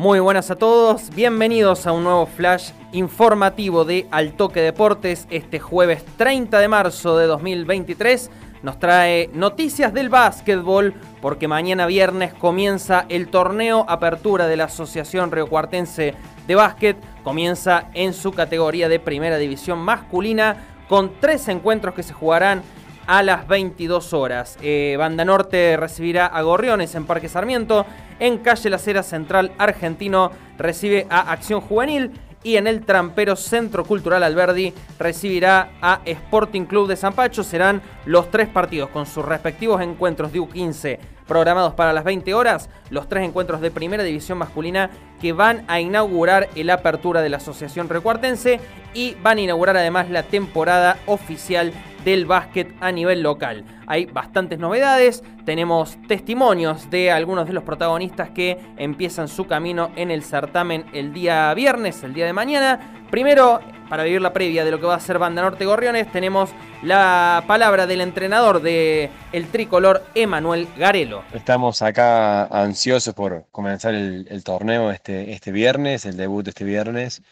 Muy buenas a todos, bienvenidos a un nuevo flash informativo de Altoque Deportes este jueves 30 de marzo de 2023. Nos trae noticias del básquetbol porque mañana viernes comienza el torneo Apertura de la Asociación Cuartense de Básquet. Comienza en su categoría de primera división masculina con tres encuentros que se jugarán a las 22 horas. Eh, Banda Norte recibirá a Gorriones en Parque Sarmiento. En Calle La Cera Central Argentino recibe a Acción Juvenil. Y en el Trampero Centro Cultural Alberdi recibirá a Sporting Club de San Pacho. Serán los tres partidos con sus respectivos encuentros de U15 programados para las 20 horas, los tres encuentros de primera división masculina que van a inaugurar el apertura de la Asociación Recuartense y van a inaugurar además la temporada oficial del básquet a nivel local. Hay bastantes novedades, tenemos testimonios de algunos de los protagonistas que empiezan su camino en el certamen el día viernes, el día de mañana. Primero, para vivir la previa de lo que va a ser Banda Norte Gorriones, tenemos la palabra del entrenador de el tricolor, Emanuel Garelo. Estamos acá ansiosos por comenzar el, torneo este, este viernes, el debut este viernes.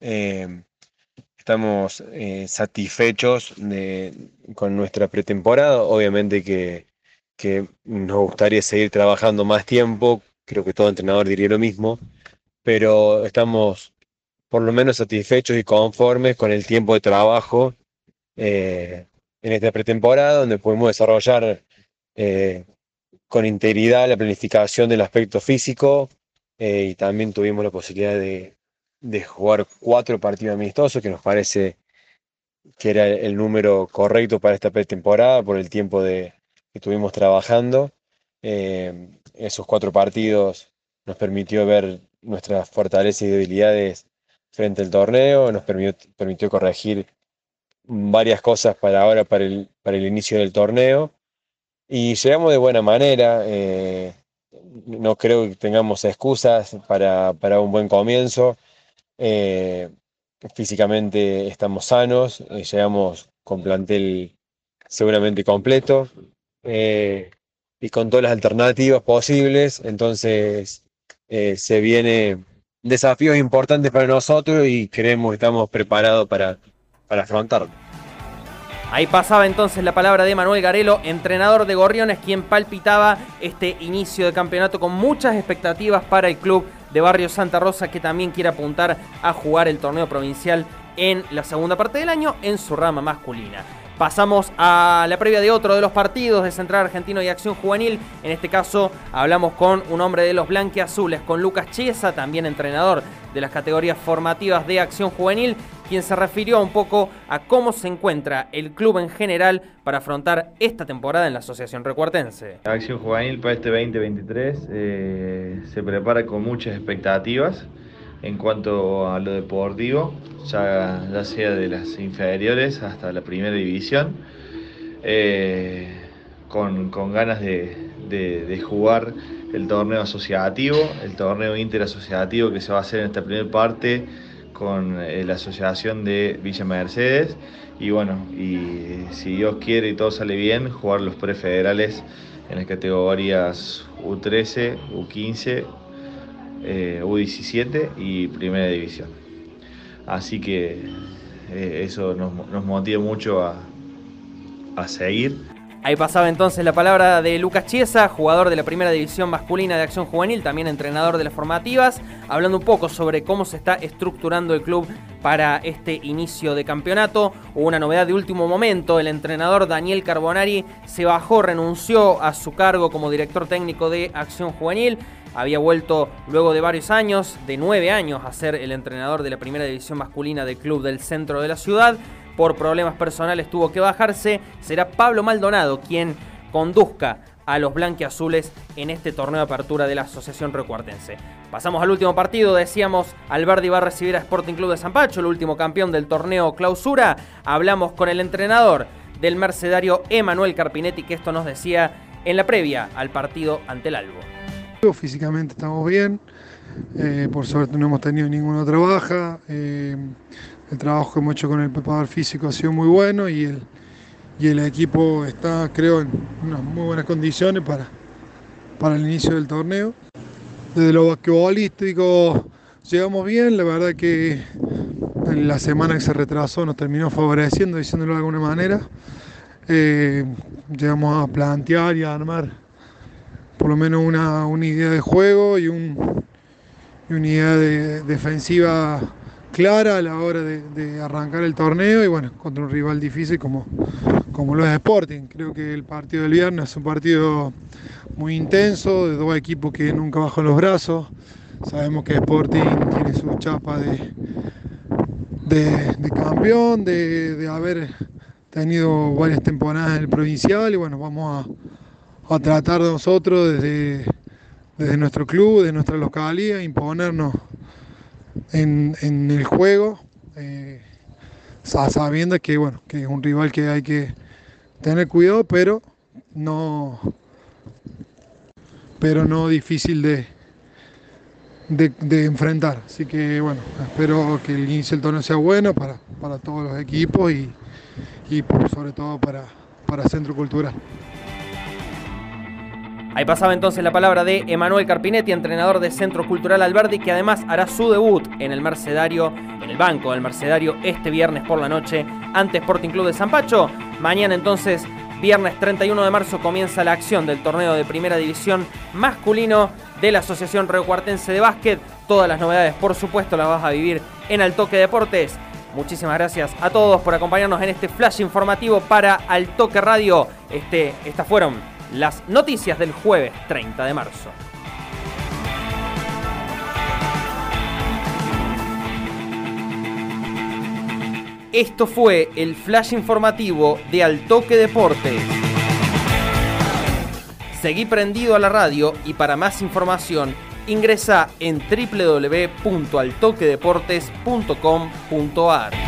Eh, estamos eh, satisfechos con nuestra pretemporada. Obviamente que, nos gustaría seguir trabajando más tiempo, creo que todo entrenador diría lo mismo, pero estamos por lo menos satisfechos y conformes con el tiempo de trabajo eh, en esta pretemporada, donde pudimos desarrollar eh, con integridad la planificación del aspecto físico y también tuvimos la posibilidad de, de jugar cuatro partidos amistosos, que nos parece que era el número correcto para esta pretemporada por el tiempo de, que estuvimos trabajando. Eh, esos cuatro partidos nos permitió ver nuestras fortalezas y debilidades frente al torneo, nos permitió, permitió corregir varias cosas para ahora, para el, para el inicio del torneo. Y llegamos de buena manera. Eh, no creo que tengamos excusas para, para un buen comienzo. Eh, físicamente estamos sanos, eh, llegamos con plantel seguramente completo eh, y con todas las alternativas posibles. Entonces se vienen desafíos importantes para nosotros y creemos que estamos preparados para, para afrontarlo. Ahí pasaba entonces la palabra de Manuel Garelo, entrenador de Gorriones, quien palpitaba este inicio de campeonato con muchas expectativas para el club de Barrio Santa Rosa que también quiere apuntar a jugar el torneo provincial en la segunda parte del año en su rama masculina. Pasamos a la previa de otro de los partidos de Central Argentino y Acción Juvenil. En este caso hablamos con un hombre de los Blanquiazules, con Lucas Chiesa, también entrenador de las categorías formativas de Acción Juvenil, quien se refirió un poco a cómo se encuentra el club en general para afrontar esta temporada en la Asociación Recuartense. Acción Juvenil para este 2023 eh, se prepara con muchas expectativas en cuanto a lo deportivo, ya, sea de las inferiores hasta la primera división, eh, con, ganas de, jugar el torneo asociativo, el torneo interasociativo que se va a hacer en esta primera parte con eh, la asociación de Villa Mercedes. Y bueno, y si Dios quiere y todo sale bien, jugar los prefederales en las categorías U13, U15, eh, U17 y Primera División. Así que eh, eso nos, motiva mucho a, a seguir. Ahí pasaba entonces la palabra de Lucas Chiesa, jugador de la primera división masculina de acción juvenil, también entrenador de las formativas, hablando un poco sobre cómo se está estructurando el club para este inicio de campeonato. Hubo una novedad de último momento, el entrenador Daniel Carbonari se bajó, renunció a su cargo como director técnico de acción juvenil. Había vuelto luego de varios años, de nueve años, a ser el entrenador de la primera división masculina del club del centro de la ciudad. Por problemas personales tuvo que bajarse. Será Pablo Maldonado quien conduzca a los blanquiazules en este torneo de apertura de la Asociación Recuartense. Pasamos al último partido, decíamos, Alberdi va a recibir a Sporting Club de San Pacho, el último campeón del torneo clausura. Hablamos con el entrenador del mercedario Emanuel Carpinetti, que esto nos decía en la previa al partido ante el Albo. Físicamente estamos bien, eh, por suerte no hemos tenido ninguna otra baja. Eh, el trabajo que hemos hecho con el preparador físico ha sido muy bueno y el, y el equipo está, creo, en unas muy buenas condiciones para, para el inicio del torneo. Desde lo basquetbolístico llegamos bien, la verdad que la semana que se retrasó nos terminó favoreciendo, diciéndolo de alguna manera. Eh, llegamos a plantear y a armar por lo menos una, una idea de juego y, un, y una idea de, defensiva clara a la hora de, arrancar el torneo y bueno, contra un rival difícil como, como lo es Sporting. Creo que el partido del viernes es un partido muy intenso, de dos equipos que nunca bajan los brazos. Sabemos que Sporting tiene su chapa de, de, de campeón, de, de, haber tenido varias temporadas en el provincial y bueno, vamos a, a tratar nosotros desde, desde nuestro club, de nuestra localidad, imponernos en, en el juego, eh, sabiendo que, bueno, que es un rival que hay que tener cuidado, pero no, pero no difícil de, de, de, enfrentar. Así que bueno, espero que el inicio del torneo sea bueno para, para todos los equipos y, y sobre todo para, para Centro Cultural. Ahí pasaba entonces la palabra de Emanuel Carpinetti, entrenador de Centro Cultural Alberdi, que además hará su debut en el Mercedario, en el banco del Mercedario, este viernes por la noche ante Sporting Club de San Pacho. Mañana entonces, viernes 31 de marzo, comienza la acción del torneo de primera división masculino de la Asociación Recuartense de Básquet. Todas las novedades, por supuesto, las vas a vivir en Altoque Deportes. Muchísimas gracias a todos por acompañarnos en este flash informativo para Altoque Radio. Este, estas fueron las noticias del jueves 30 de marzo. Esto fue el flash informativo de Altoque Deportes. Seguí prendido a la radio y para más información ingresa en www.altoquedeportes.com.ar.